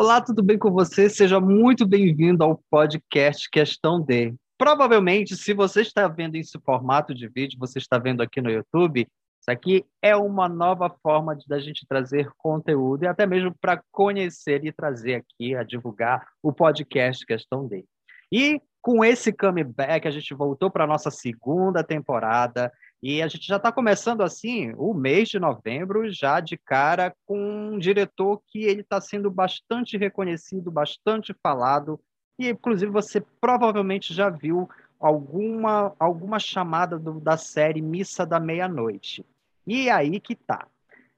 Olá, tudo bem com você? Seja muito bem-vindo ao podcast Questão D. Provavelmente, se você está vendo esse formato de vídeo, você está vendo aqui no YouTube, isso aqui é uma nova forma de da gente trazer conteúdo e até mesmo para conhecer e trazer aqui a divulgar o podcast Questão D. E com esse comeback, a gente voltou para a nossa segunda temporada e a gente já está começando assim o mês de novembro, já de cara com um diretor que ele está sendo bastante reconhecido, bastante falado, e inclusive você provavelmente já viu alguma, alguma chamada do, da série Missa da Meia-Noite. E é aí que tá.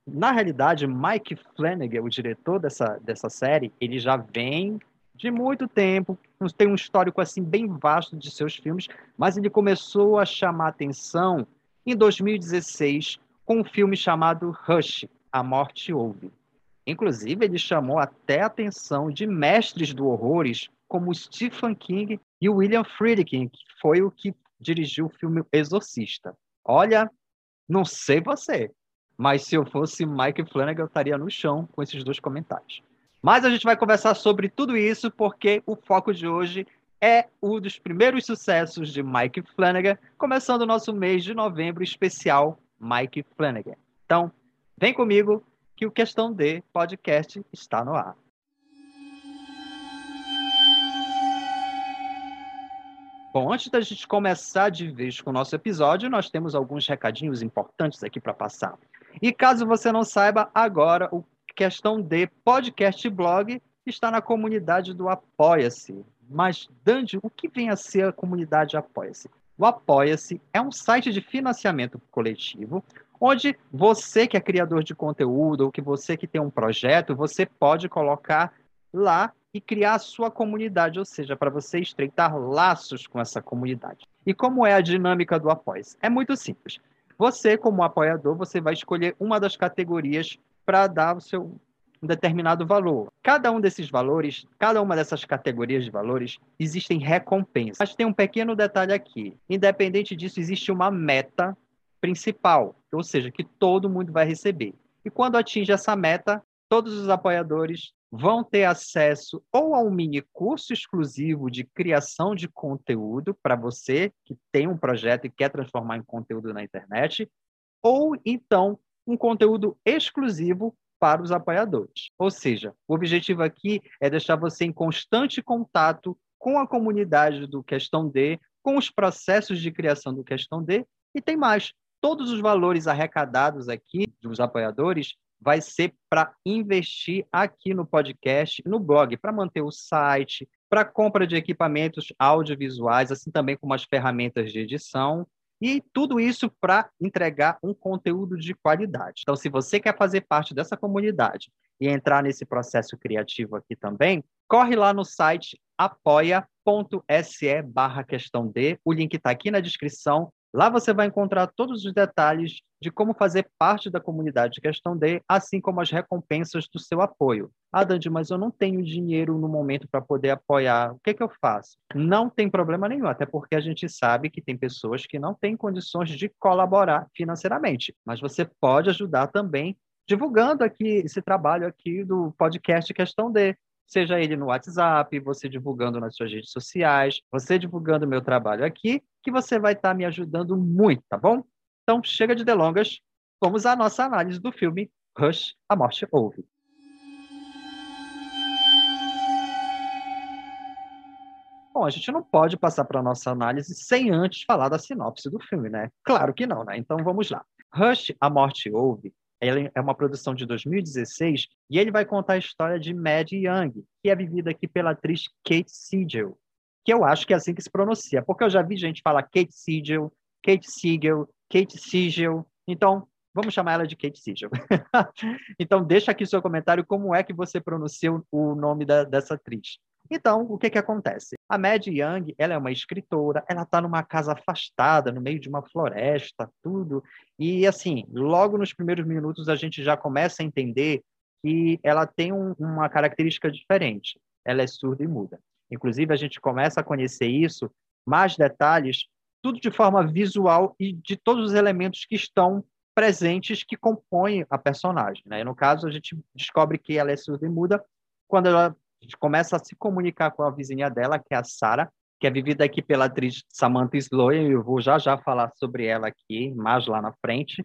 Na realidade, Mike Flanagan, o diretor dessa, dessa série, ele já vem de muito tempo, tem um histórico assim bem vasto de seus filmes, mas ele começou a chamar atenção em 2016 com um filme chamado Rush, A Morte Ouve. Inclusive, ele chamou até a atenção de mestres do horrores como Stephen King e William Friedkin, que foi o que dirigiu o filme Exorcista. Olha, não sei você, mas se eu fosse Mike Flanagan, eu estaria no chão com esses dois comentários. Mas a gente vai conversar sobre tudo isso porque o foco de hoje é um dos primeiros sucessos de Mike Flanagan, começando o nosso mês de novembro especial Mike Flanagan. Então, vem comigo que o Questão D podcast está no ar. Bom, antes da gente começar de vez com o nosso episódio, nós temos alguns recadinhos importantes aqui para passar. E caso você não saiba, agora o Questão D podcast blog está na comunidade do Apoia-se. Mas, Dandy, o que vem a ser a comunidade Apoia-se? O Apoia-se é um site de financiamento coletivo onde você que é criador de conteúdo ou que você que tem um projeto, você pode colocar lá e criar a sua comunidade, ou seja, para você estreitar laços com essa comunidade. E como é a dinâmica do Apoia-se? É muito simples. Você, como apoiador, você vai escolher uma das categorias para dar o seu um determinado valor. Cada um desses valores, cada uma dessas categorias de valores, existem recompensas. Mas tem um pequeno detalhe aqui. Independente disso, existe uma meta principal, ou seja, que todo mundo vai receber. E quando atinge essa meta, todos os apoiadores vão ter acesso ou a um mini curso exclusivo de criação de conteúdo para você que tem um projeto e quer transformar em conteúdo na internet, ou então um conteúdo exclusivo para os apoiadores. Ou seja, o objetivo aqui é deixar você em constante contato com a comunidade do Questão D, com os processos de criação do Questão D, e tem mais. Todos os valores arrecadados aqui dos apoiadores vai ser para investir aqui no podcast, no blog, para manter o site, para compra de equipamentos audiovisuais, assim também como as ferramentas de edição e tudo isso para entregar um conteúdo de qualidade. Então, se você quer fazer parte dessa comunidade e entrar nesse processo criativo aqui também, corre lá no site apoia.se barra questão D. O link está aqui na descrição. Lá você vai encontrar todos os detalhes de como fazer parte da comunidade de Questão D, assim como as recompensas do seu apoio. Ah, Dandy, mas eu não tenho dinheiro no momento para poder apoiar. O que, que eu faço? Não tem problema nenhum, até porque a gente sabe que tem pessoas que não têm condições de colaborar financeiramente. Mas você pode ajudar também divulgando aqui esse trabalho aqui do podcast Questão D seja ele no WhatsApp, você divulgando nas suas redes sociais, você divulgando meu trabalho aqui, que você vai estar tá me ajudando muito, tá bom? Então, chega de delongas, vamos à nossa análise do filme Rush, A Morte Ouve. Bom, a gente não pode passar para a nossa análise sem antes falar da sinopse do filme, né? Claro que não, né? Então vamos lá. Rush, A Morte Ouve ele é uma produção de 2016 e ele vai contar a história de Mad Young, que é vivida aqui pela atriz Kate Siegel, que eu acho que é assim que se pronuncia, porque eu já vi gente falar Kate Siegel, Kate Siegel, Kate Siegel. Então, vamos chamar ela de Kate Siegel. então, deixa aqui seu comentário como é que você pronuncia o nome da, dessa atriz. Então, o que que acontece? A Mad Young, ela é uma escritora, ela está numa casa afastada, no meio de uma floresta, tudo. E, assim, logo nos primeiros minutos a gente já começa a entender que ela tem um, uma característica diferente. Ela é surda e muda. Inclusive, a gente começa a conhecer isso, mais detalhes, tudo de forma visual e de todos os elementos que estão presentes que compõem a personagem. Né? no caso, a gente descobre que ela é surda e muda quando ela começa a se comunicar com a vizinha dela, que é a Sara, que é vivida aqui pela atriz Samantha Sloan, eu vou já já falar sobre ela aqui, mais lá na frente.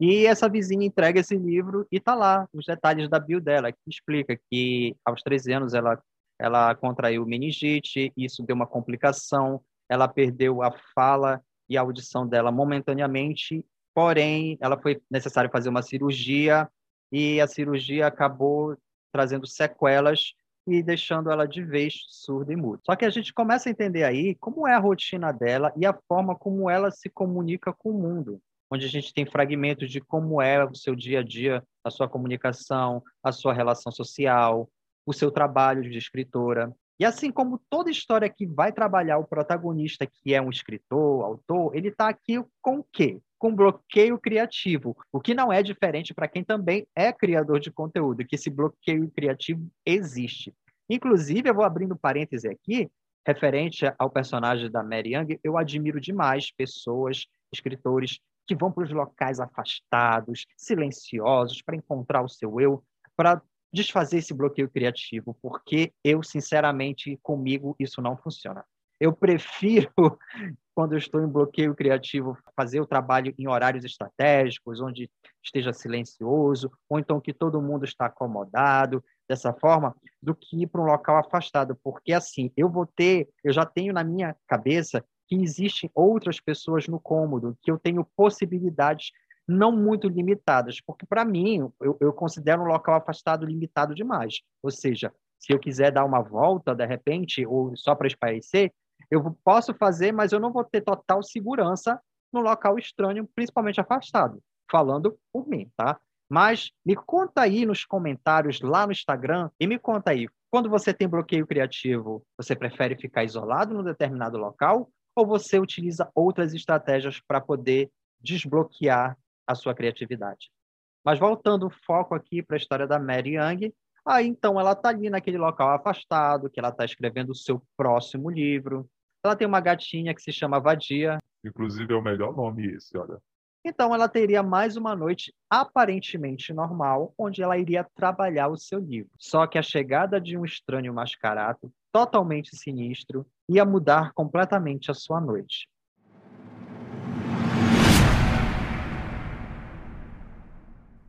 E essa vizinha entrega esse livro e tá lá os detalhes da bio dela, que explica que aos 13 anos ela ela contraiu meningite, isso deu uma complicação, ela perdeu a fala e a audição dela momentaneamente, porém, ela foi necessário fazer uma cirurgia e a cirurgia acabou trazendo sequelas e deixando ela de vez surda e muda. Só que a gente começa a entender aí como é a rotina dela e a forma como ela se comunica com o mundo, onde a gente tem fragmentos de como é o seu dia a dia, a sua comunicação, a sua relação social, o seu trabalho de escritora. E assim como toda história que vai trabalhar o protagonista, que é um escritor, autor, ele está aqui com o quê? Com bloqueio criativo, o que não é diferente para quem também é criador de conteúdo, que esse bloqueio criativo existe. Inclusive, eu vou abrindo parêntese aqui, referente ao personagem da Mary Young, eu admiro demais pessoas, escritores, que vão para os locais afastados, silenciosos, para encontrar o seu eu, para desfazer esse bloqueio criativo, porque eu, sinceramente, comigo isso não funciona. Eu prefiro, quando eu estou em bloqueio criativo, fazer o trabalho em horários estratégicos, onde esteja silencioso, ou então que todo mundo está acomodado, dessa forma, do que ir para um local afastado, porque assim, eu vou ter, eu já tenho na minha cabeça que existem outras pessoas no cômodo, que eu tenho possibilidades não muito limitadas, porque para mim eu, eu, considero um local afastado limitado demais. Ou seja, se eu quiser dar uma volta de repente ou só para espairecer, eu posso fazer, mas eu não vou ter total segurança no local estranho, principalmente afastado. Falando por mim, tá? Mas me conta aí nos comentários lá no Instagram e me conta aí, quando você tem bloqueio criativo, você prefere ficar isolado num determinado local ou você utiliza outras estratégias para poder desbloquear a sua criatividade. Mas voltando o foco aqui para a história da Mary Young, aí então ela está ali naquele local afastado, que ela está escrevendo o seu próximo livro. Ela tem uma gatinha que se chama Vadia. Inclusive é o melhor nome esse, olha. Então ela teria mais uma noite aparentemente normal, onde ela iria trabalhar o seu livro. Só que a chegada de um estranho mascarado, totalmente sinistro, ia mudar completamente a sua noite.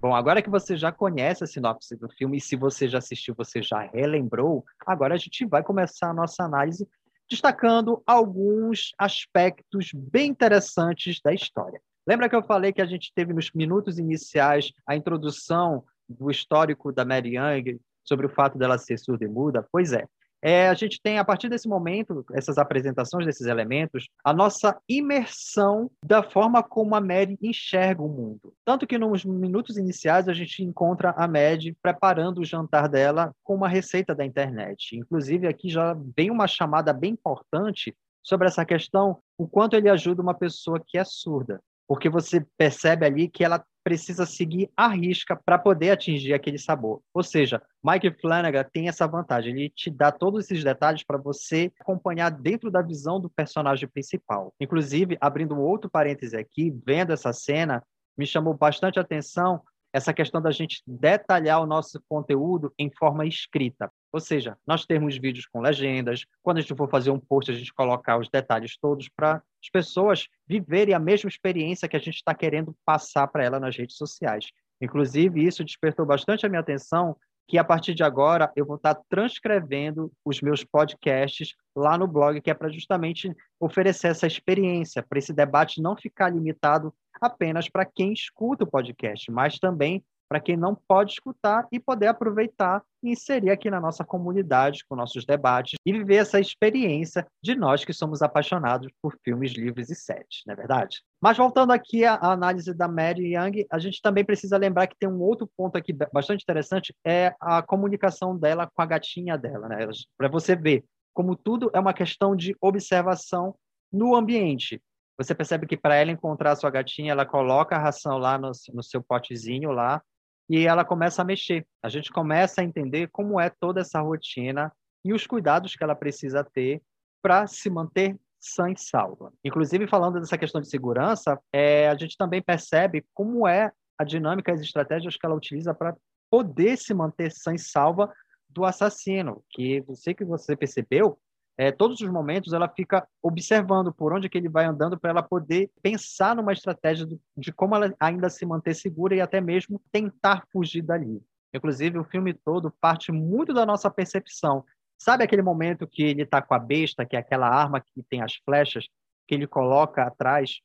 Bom, agora que você já conhece a sinopse do filme e se você já assistiu, você já relembrou, agora a gente vai começar a nossa análise destacando alguns aspectos bem interessantes da história. Lembra que eu falei que a gente teve nos minutos iniciais a introdução do histórico da Mary Young sobre o fato dela ser surda e muda? Pois é, é, a gente tem, a partir desse momento, essas apresentações desses elementos, a nossa imersão da forma como a Mary enxerga o mundo. Tanto que nos minutos iniciais a gente encontra a Mad preparando o jantar dela com uma receita da internet. Inclusive, aqui já vem uma chamada bem importante sobre essa questão, o quanto ele ajuda uma pessoa que é surda. Porque você percebe ali que ela precisa seguir a risca para poder atingir aquele sabor. Ou seja, Mike Flanagan tem essa vantagem, ele te dá todos esses detalhes para você acompanhar dentro da visão do personagem principal. Inclusive, abrindo um outro parêntese aqui, vendo essa cena, me chamou bastante atenção essa questão da gente detalhar o nosso conteúdo em forma escrita. Ou seja, nós temos vídeos com legendas, quando a gente for fazer um post, a gente colocar os detalhes todos para as pessoas viverem a mesma experiência que a gente está querendo passar para ela nas redes sociais. Inclusive, isso despertou bastante a minha atenção, que a partir de agora eu vou estar transcrevendo os meus podcasts lá no blog, que é para justamente oferecer essa experiência, para esse debate não ficar limitado apenas para quem escuta o podcast, mas também para quem não pode escutar e poder aproveitar e inserir aqui na nossa comunidade, com nossos debates e viver essa experiência de nós que somos apaixonados por filmes, livros e séries, não é verdade? Mas voltando aqui à análise da Mary Young, a gente também precisa lembrar que tem um outro ponto aqui bastante interessante, é a comunicação dela com a gatinha dela, né? Para você ver como tudo é uma questão de observação no ambiente. Você percebe que para ela encontrar a sua gatinha, ela coloca a ração lá no, no seu potezinho lá, e ela começa a mexer. A gente começa a entender como é toda essa rotina e os cuidados que ela precisa ter para se manter sã e salva. Inclusive, falando dessa questão de segurança, é, a gente também percebe como é a dinâmica e as estratégias que ela utiliza para poder se manter sã e salva do assassino, que você que você percebeu, é, todos os momentos ela fica observando por onde que ele vai andando para ela poder pensar numa estratégia de, como ela ainda se manter segura e até mesmo tentar fugir dali. Inclusive, o filme todo parte muito da nossa percepção. Sabe aquele momento que ele está com a besta, que é aquela arma que tem as flechas, que ele coloca atrás?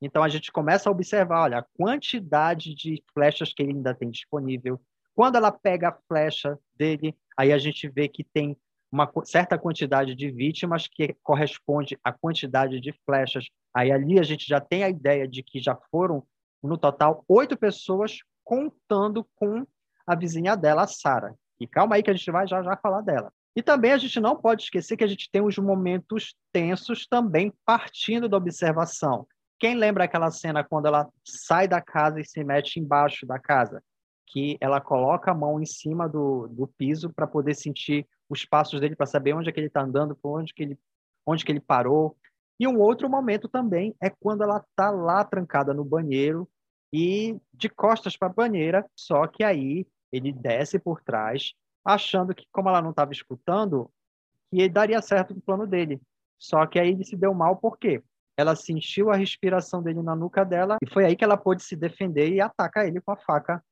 Então, a gente começa a observar, olha, a quantidade de flechas que ele ainda tem disponível. Quando ela pega a flecha dele, aí a gente vê que tem uma certa quantidade de vítimas que corresponde à quantidade de flechas. Aí ali a gente já tem a ideia de que já foram, no total, oito pessoas contando com a vizinha dela, a Sara. E calma aí que a gente vai já já falar dela. E também a gente não pode esquecer que a gente tem os momentos tensos também partindo da observação. Quem lembra aquela cena quando ela sai da casa e se mete embaixo da casa? Que ela coloca a mão em cima do, do piso para poder sentir os passos dele, para saber onde é que ele está andando, por onde que ele, onde que ele parou. E um outro momento também é quando ela está lá trancada no banheiro e de costas para a banheira, só que aí ele desce por trás, achando que, como ela não estava escutando, que daria certo o plano dele. Só que aí ele se deu mal, por quê? Ela sentiu a respiração dele na nuca dela e foi aí que ela pôde se defender e atacar ele com a faca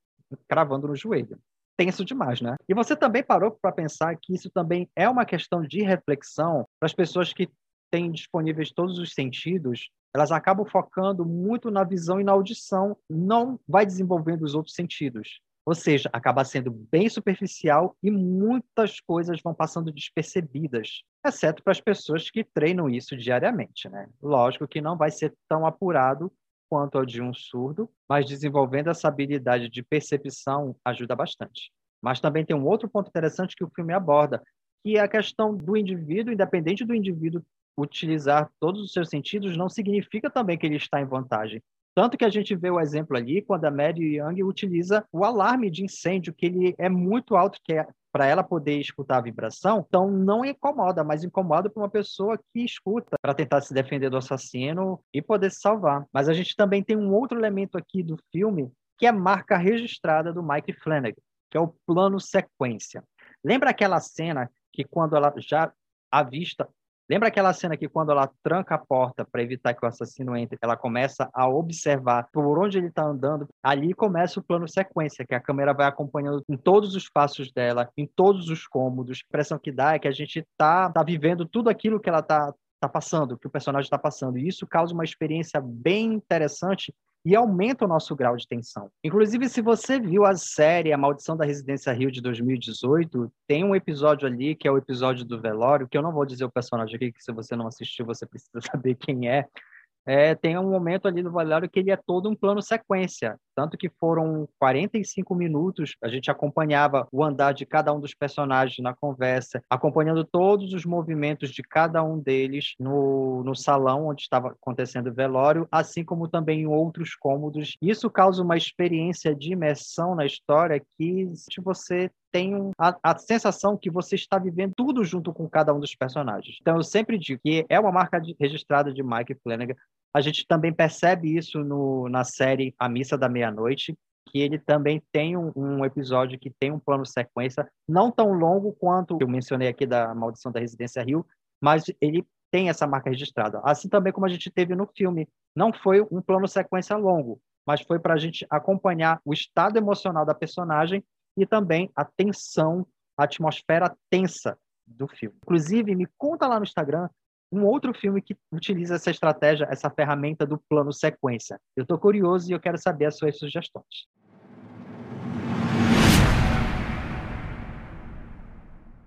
cravando no joelho. Tenso demais, né? E você também parou para pensar que isso também é uma questão de reflexão para as pessoas que têm disponíveis todos os sentidos, elas acabam focando muito na visão e na audição, não vai desenvolvendo os outros sentidos. Ou seja, acaba sendo bem superficial e muitas coisas vão passando despercebidas, exceto para as pessoas que treinam isso diariamente. Né? Lógico que não vai ser tão apurado quanto ao de um surdo, mas desenvolvendo essa habilidade de percepção ajuda bastante. Mas também tem um outro ponto interessante que o filme aborda, que é a questão do indivíduo, independente do indivíduo utilizar todos os seus sentidos, não significa também que ele está em vantagem. Tanto que a gente vê o exemplo ali quando a Mary Young utiliza o alarme de incêndio, que ele é muito alto, que é para ela poder escutar a vibração, então não incomoda, mas incomoda para uma pessoa que escuta para tentar se defender do assassino e poder se salvar. Mas a gente também tem um outro elemento aqui do filme que é a marca registrada do Mike Flanagan, que é o plano sequência. Lembra aquela cena que quando ela já avista Lembra aquela cena que quando ela tranca a porta para evitar que o assassino entre, ela começa a observar por onde ele está andando? Ali começa o plano sequência, que a câmera vai acompanhando em todos os passos dela, em todos os cômodos. A impressão que dá é que a gente está tá vivendo tudo aquilo que ela está tá passando, que o personagem está passando. E isso causa uma experiência bem interessante e aumenta o nosso grau de tensão. Inclusive, se você viu a série A Maldição da Residência Rio de 2018, tem um episódio ali que é o episódio do velório, que eu não vou dizer o personagem aqui, que se você não assistiu, você precisa saber quem é, é, tem um momento ali no Valério que ele é todo um plano sequência, tanto que foram 45 minutos, a gente acompanhava o andar de cada um dos personagens na conversa, acompanhando todos os movimentos de cada um deles no, no salão onde estava acontecendo o velório, assim como também em outros cômodos. Isso causa uma experiência de imersão na história que você tem a, a, sensação que você está vivendo tudo junto com cada um dos personagens. Então, eu sempre digo que é uma marca de, registrada de Mike Flanagan. A gente também percebe isso no, na série A Missa da Meia-Noite, que ele também tem um, um, episódio que tem um plano sequência, não tão longo quanto eu mencionei aqui da Maldição da Residência Rio, mas ele tem essa marca registrada. Assim também como a gente teve no filme. Não foi um plano sequência longo, mas foi para a gente acompanhar o estado emocional da personagem e também a tensão, a atmosfera tensa do filme. Inclusive, me conta lá no Instagram um outro filme que utiliza essa estratégia, essa ferramenta do plano sequência. Eu estou curioso e eu quero saber as suas sugestões.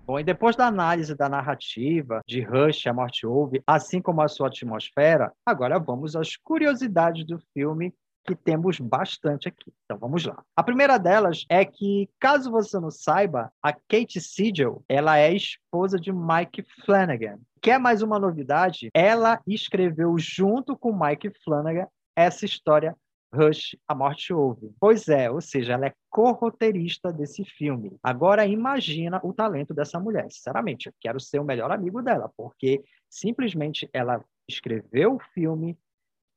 Bom, e depois da análise da narrativa de Rush, A Morte Ouve, assim como a sua atmosfera, agora vamos às curiosidades do filme que temos bastante aqui. Então vamos lá. A primeira delas é que, caso você não saiba, a Kate Siegel, ela é esposa de Mike Flanagan. Quer mais uma novidade? Ela escreveu junto com Mike Flanagan essa história Rush, A Morte Ouve. Pois é, ou seja, ela é co-roteirista desse filme. Agora imagina o talento dessa mulher. Sinceramente, eu quero ser o melhor amigo dela, porque simplesmente ela escreveu o filme,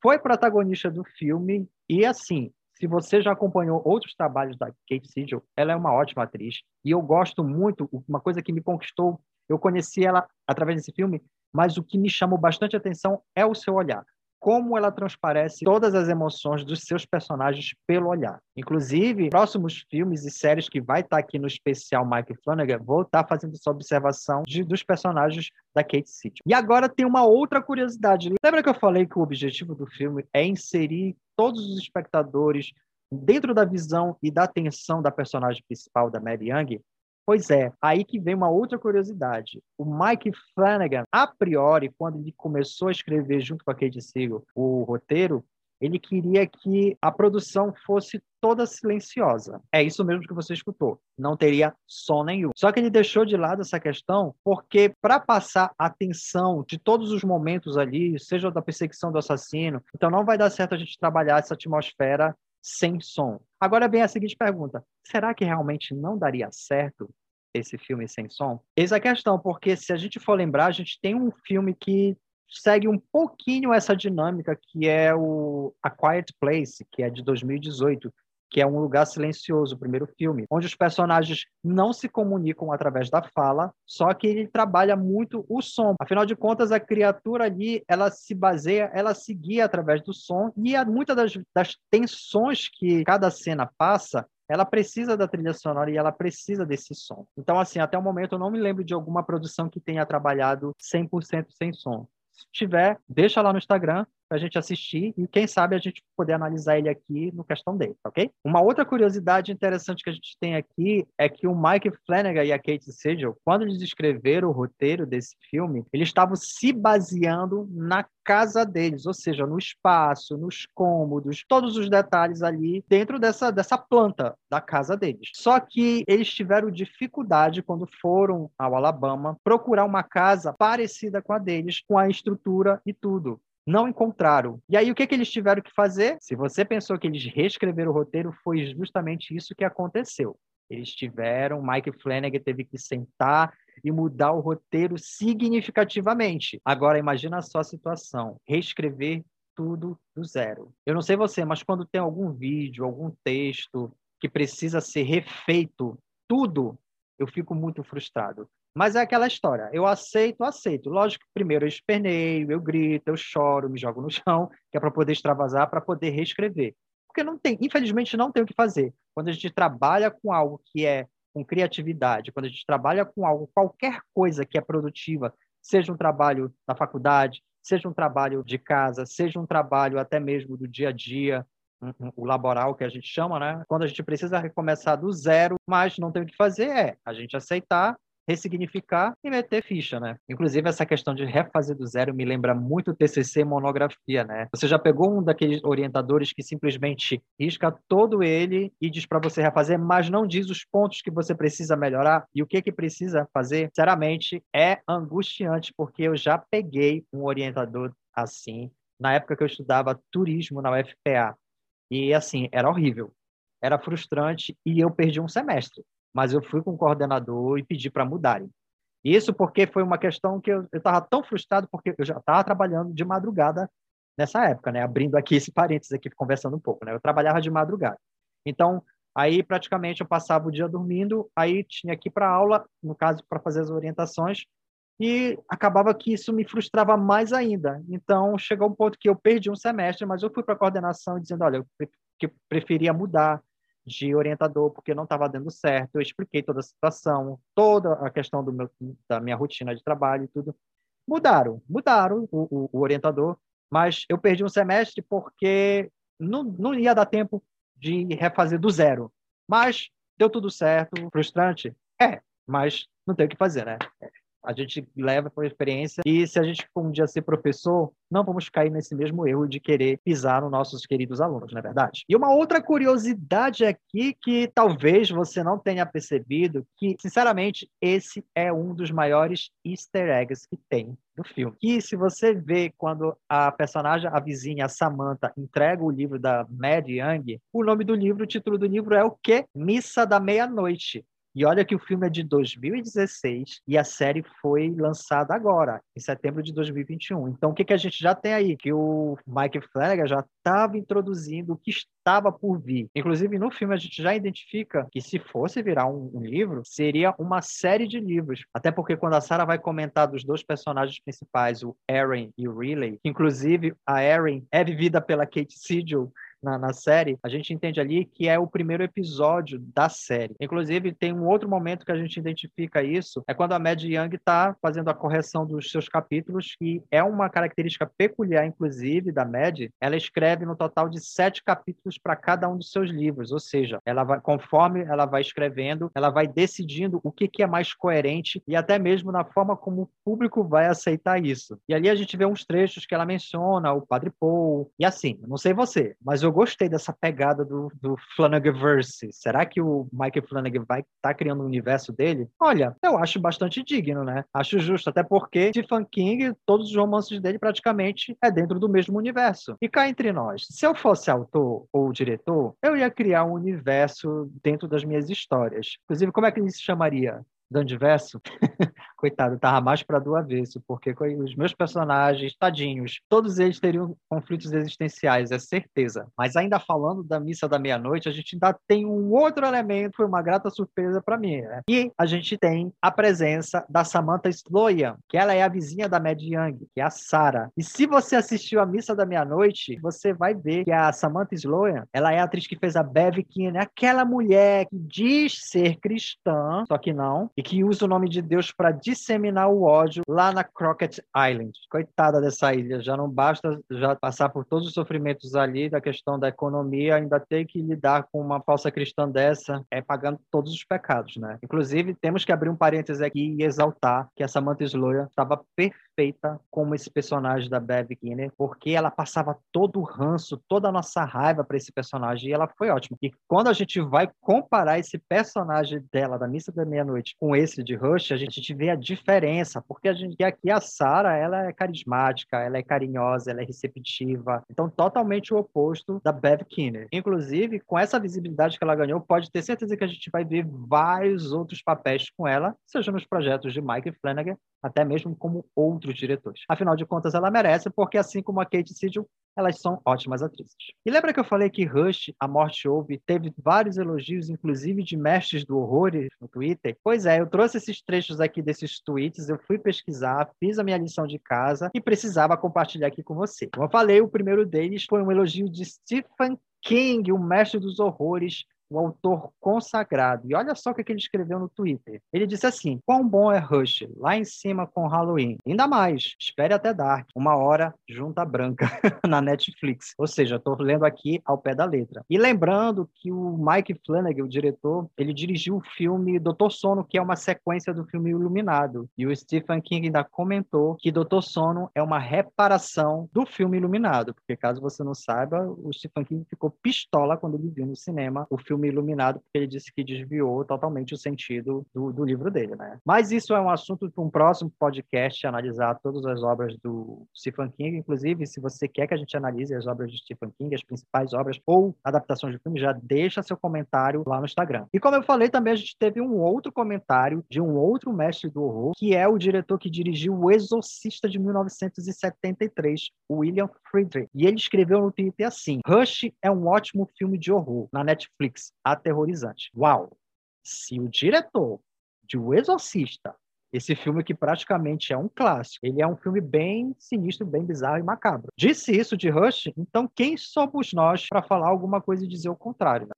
foi protagonista do filme e assim, Se você já acompanhou outros trabalhos da Kate Siegel, ela é uma ótima atriz. E eu gosto muito, uma coisa que me conquistou, eu conheci ela através desse filme, mas o que me chamou bastante atenção é o seu olhar como ela transparece todas as emoções dos seus personagens pelo olhar. Inclusive, próximos filmes e séries que vai estar aqui no especial Mike Flanagan, vou estar fazendo essa observação de, dos personagens da Kate City. E agora tem uma outra curiosidade. Lembra que eu falei que o objetivo do filme é inserir todos os espectadores dentro da visão e da atenção da personagem principal, da Mary Young? Pois é, aí que vem uma outra curiosidade. O Mike Flanagan, a priori, quando ele começou a escrever junto com a Kate Siegel o roteiro, ele queria que a produção fosse toda silenciosa. É isso mesmo que você escutou. Não teria som nenhum. Só que ele deixou de lado essa questão porque para passar a tensão de todos os momentos ali, seja da perseguição do assassino, então não vai dar certo a gente trabalhar essa atmosfera sem som. Agora vem a seguinte pergunta: será que realmente não daria certo esse filme sem som? Eis a questão, porque se a gente for lembrar, a gente tem um filme que segue um pouquinho essa dinâmica, que é o A Quiet Place, que é de 2018, que é Um Lugar Silencioso, o primeiro filme, onde os personagens não se comunicam através da fala, só que ele trabalha muito o som. Afinal de contas, a criatura ali, ela se baseia, ela se guia através do som, e muitas das, das tensões que cada cena passa, ela precisa da trilha sonora e ela precisa desse som. Então, assim, até o momento eu não me lembro de alguma produção que tenha trabalhado 100% sem som. Se tiver, deixa lá no Instagram para a gente assistir e quem sabe a gente poder analisar ele aqui no questão dele, ok? Uma outra curiosidade interessante que a gente tem aqui é que o Mike Flanagan e a Kate Siegel, quando eles escreveram o roteiro desse filme, eles estavam se baseando na casa deles, ou seja, no espaço, nos cômodos, todos os detalhes ali dentro dessa, dessa planta da casa deles. Só que eles tiveram dificuldade quando foram ao Alabama procurar uma casa parecida com a deles, com a estrutura e tudo não encontraram. E aí, o que, que eles tiveram que fazer? Se você pensou que eles reescreveram o roteiro, foi justamente isso que aconteceu. Eles tiveram, Mike Flanagan teve que sentar e mudar o roteiro significativamente. Agora, imagina só a situação: reescrever tudo do zero. Eu não sei você, mas quando tem algum vídeo, algum texto que precisa ser refeito, tudo, eu fico muito frustrado. Mas é aquela história, eu aceito, aceito. Lógico que primeiro eu esperneio, eu grito, eu choro, me jogo no chão, que é para poder extravasar, para poder reescrever. Porque não tem, infelizmente não tem o que fazer. Quando a gente trabalha com algo que é com criatividade, quando a gente trabalha com algo, qualquer coisa que é produtiva, seja um trabalho na faculdade, seja um trabalho de casa, seja um trabalho até mesmo do dia a dia, o laboral que a gente chama, né? Quando a gente precisa recomeçar do zero, mas não tem o que fazer, é a gente aceitar ressignificar e meter ficha, né? Inclusive, essa questão de refazer do zero me lembra muito TCC monografia, né? Você já pegou um daqueles orientadores que simplesmente risca todo ele e diz para você refazer, mas não diz os pontos que você precisa melhorar e o que que precisa fazer? Sinceramente, é angustiante, porque eu já peguei um orientador assim, na época que eu estudava turismo na UFPA. E, assim, era horrível. Era frustrante e eu perdi um semestre mas eu fui com o coordenador e pedi para mudarem. Isso porque foi uma questão que eu estava tão frustrado, porque eu já estava trabalhando de madrugada nessa época, né? Abrindo aqui esse parênteses aqui, conversando um pouco, né? Eu trabalhava de madrugada. Então, aí praticamente eu passava o dia dormindo, aí tinha que ir para aula, no caso, para fazer as orientações, e acabava que isso me frustrava mais ainda. Então, chegou um ponto que eu perdi um semestre, mas eu fui para a coordenação dizendo, olha, eu preferia mudar, de orientador porque não estava dando certo. Eu expliquei toda a situação, toda a questão meu, da minha rotina de trabalho e tudo. Mudaram, mudaram o, o, o orientador, mas eu perdi um semestre porque não, não ia dar tempo de refazer do zero. Mas deu tudo certo, frustrante? É, mas não tem o que fazer, né? A gente leva por experiência e se a gente um dia ser professor, não vamos cair nesse mesmo erro de querer pisar nos nossos queridos alunos, não é verdade? E uma outra curiosidade aqui que talvez você não tenha percebido, que sinceramente esse é um dos maiores easter eggs que tem no filme. Que se você vê quando a personagem, a vizinha Samantha, entrega o livro da Mad Young, o nome do livro, o título do livro é o quê? Missa da Meia-Noite. E olha que o filme é de 2016 e a série foi lançada agora, em setembro de 2021. Então, o que, que a gente já tem aí? Que o Mike Flanagan já estava introduzindo o que estava por vir. Inclusive, no filme, a gente já identifica que se fosse virar um, um livro, seria uma série de livros. Até porque quando a Sarah vai comentar dos dois personagens principais, o Aaron e o Riley, inclusive a Aaron é vivida pela Kate Siegel, na, na, série, a gente entende ali que é o primeiro episódio da série. Inclusive, tem um outro momento que a gente identifica isso, é quando a Mad Young está fazendo a correção dos seus capítulos, e é uma característica peculiar, inclusive, da Mad. Ela escreve no total de sete capítulos para cada um dos seus livros, ou seja, ela vai, conforme ela vai escrevendo, ela vai decidindo o que, que é mais coerente e até mesmo na forma como o público vai aceitar isso. E ali a gente vê uns trechos que ela menciona, o Padre Paul, e assim, não sei você, mas eu eu gostei dessa pegada do, do Flanagan-verse. Será que o Mike Flanagan vai estar tá criando um universo dele? Olha, eu acho bastante digno, né? Acho justo, até porque Stephen King, todos os romances dele praticamente é dentro do mesmo universo. E cá entre nós, se eu fosse autor ou diretor, eu ia criar um universo dentro das minhas histórias. Inclusive, como é que ele se chamaria? Dandiverso? coitado, tava mais para do avesso, porque os meus personagens, tadinhos, todos eles teriam conflitos existenciais, é certeza. Mas ainda falando da missa da meia-noite, a gente ainda tem um outro elemento, foi uma grata surpresa para mim, né? E a gente tem a presença da Samantha Sloyan, que ela é a vizinha da Mad Young, que é a Sarah. E se você assistiu a missa da meia-noite, você vai ver que a Samantha Sloyan, ela é a atriz que fez a Bev Keane, aquela mulher que diz ser cristã, só que não, e que usa o nome de Deus para disseminar o ódio lá na Crockett Island. Coitada dessa ilha, já não basta já passar por todos os sofrimentos ali da questão da economia, ainda ter que lidar com uma falsa cristã dessa, é pagando todos os pecados, né? Inclusive, temos que abrir um parênteses aqui e exaltar que a Samantha Sloya estava perfeita como esse personagem da Bev Kinner, porque ela passava todo o ranço, toda a nossa raiva para esse personagem e ela foi ótima. E quando a gente vai comparar esse personagem dela da Missa da Meia-Noite com esse de Rush, a gente vê a diferença, porque a gente aqui a Sara, ela é carismática, ela é carinhosa, ela é receptiva, então totalmente o oposto da Bev Kinner. Inclusive, com essa visibilidade que ela ganhou, pode ter certeza que a gente vai ver vários outros papéis com ela, seja nos projetos de Mike Flanagan, até mesmo como outros diretores. Afinal de contas, ela merece, porque assim como a Kate Siegel, elas são ótimas atrizes. E lembra que eu falei que Rush, A Morte Ouve, teve vários elogios, inclusive de mestres do horror no Twitter? Pois é, eu trouxe esses trechos aqui desses tweets, eu fui pesquisar, fiz a minha lição de casa e precisava compartilhar aqui com você. Como eu falei, o primeiro deles foi um elogio de Stephen King, o mestre dos horrores, o autor consagrado. E olha só o que ele escreveu no Twitter. Ele disse assim: Quão bom é Rush, lá em cima com Halloween. Ainda mais, espere até Dark, uma hora junta branca na Netflix. Ou seja, estou lendo aqui ao pé da letra. E lembrando que o Mike Flanagan, o diretor, ele dirigiu o filme Doutor Sono, que é uma sequência do filme Iluminado. E o Stephen King ainda comentou que Doutor Sono é uma reparação do filme Iluminado. Porque caso você não saiba, o Stephen King ficou pistola quando ele viu no cinema o filme filme iluminado, porque ele disse que desviou totalmente o sentido do, do livro dele, né? Mas isso é um assunto para um próximo podcast, analisar todas as obras do Stephen King, inclusive, se você quer que a gente analise as obras de Stephen King, as principais obras ou adaptações de filme, já deixa seu comentário lá no Instagram. E como eu falei, também a gente teve um outro comentário de um outro mestre do horror, que é o diretor que dirigiu O Exorcista de 1973, William Friedrich. E ele escreveu no Twitter assim: Rush é um ótimo filme de horror na Netflix aterrorizante. Uau! Se o diretor de O Exorcista, esse filme que praticamente é um clássico, ele é um filme bem sinistro, bem bizarro e macabro. Disse isso de Rush, então quem somos nós para falar alguma coisa e dizer o contrário? Né?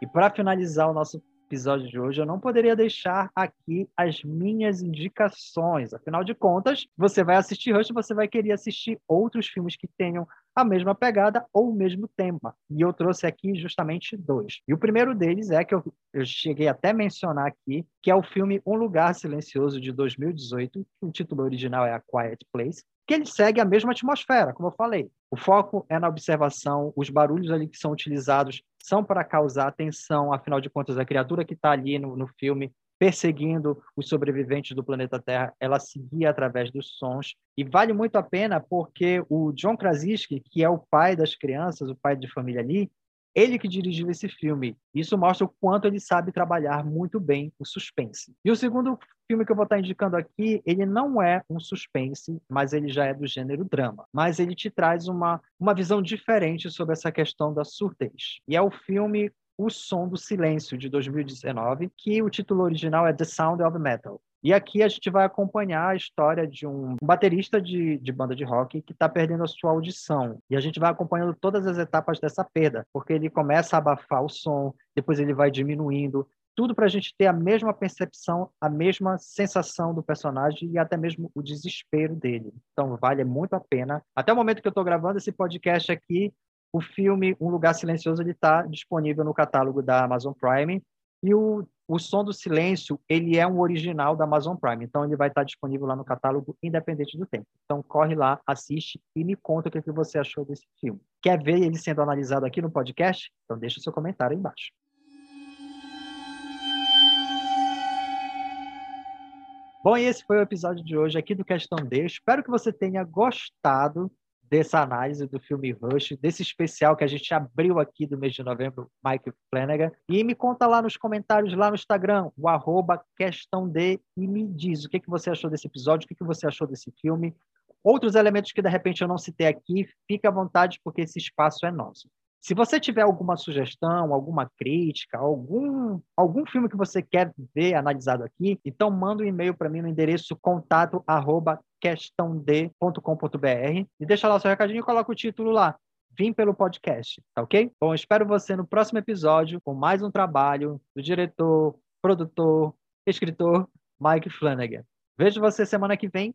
E para finalizar o nosso episódio de hoje, eu não poderia deixar aqui as minhas indicações. Afinal de contas, você vai assistir Rush, você vai querer assistir outros filmes que tenham a mesma pegada ou o mesmo tema. E eu trouxe aqui justamente dois. E o primeiro deles é que eu, eu cheguei até a mencionar aqui, que é o filme Um Lugar Silencioso de 2018, o título original é A Quiet Place, que ele segue a mesma atmosfera, como eu falei. O foco é na observação, os barulhos ali que são utilizados são para causar atenção, afinal de contas, a criatura que está ali no, no filme perseguindo os sobreviventes do planeta Terra, ela seguia através dos sons. E vale muito a pena porque o John Krasinski, que é o pai das crianças, o pai de família ali, Ele que dirigiu esse filme. Isso mostra o quanto ele sabe trabalhar muito bem o suspense. E o segundo filme que eu vou estar indicando aqui, ele não é um suspense, mas ele já é do gênero drama. Mas ele te traz uma, uma visão diferente sobre essa questão da surdez. E é o filme O Som do Silêncio, de 2019, que o título original é The Sound of Metal. E aqui a gente vai acompanhar a história de um baterista de, de banda de rock que está perdendo a sua audição. E a gente vai acompanhando todas as etapas dessa perda, porque ele começa a abafar o som, depois ele vai diminuindo, tudo para a gente ter a mesma percepção, a mesma sensação do personagem e até mesmo o desespero dele. Então, vale muito a pena. Até o momento que eu estou gravando esse podcast aqui, o filme Um Lugar Silencioso está disponível no catálogo da Amazon Prime e o, o Som do Silêncio ele é um original da Amazon Prime, então ele vai estar tá disponível lá no catálogo independente do tempo. Então corre lá, assiste e me conta o que, que você achou desse filme. Quer ver ele sendo analisado aqui no podcast? Então deixa seu comentário aí embaixo. Bom, esse foi o episódio de hoje aqui do Questão D. Espero que você tenha gostado dessa análise do filme Rush, desse especial que a gente abriu aqui do mês de novembro, Mike Flanagan. E me conta lá nos comentários, lá no Instagram, o arroba Questão D, e me diz o que, que você achou desse episódio, o que, que você achou desse filme. Outros elementos que de repente eu não citei aqui, fique à vontade, porque esse espaço é nosso. Se você tiver alguma sugestão, alguma crítica, algum, algum filme que você quer ver analisado aqui, então manda um e-mail para mim no endereço contato arroba questãod.com.br e deixa lá o seu recadinho e coloca o título lá. Vim pelo podcast, tá ok? Bom, espero você no próximo episódio com mais um trabalho do diretor, produtor, escritor Mike Flanagan. Vejo você semana que vem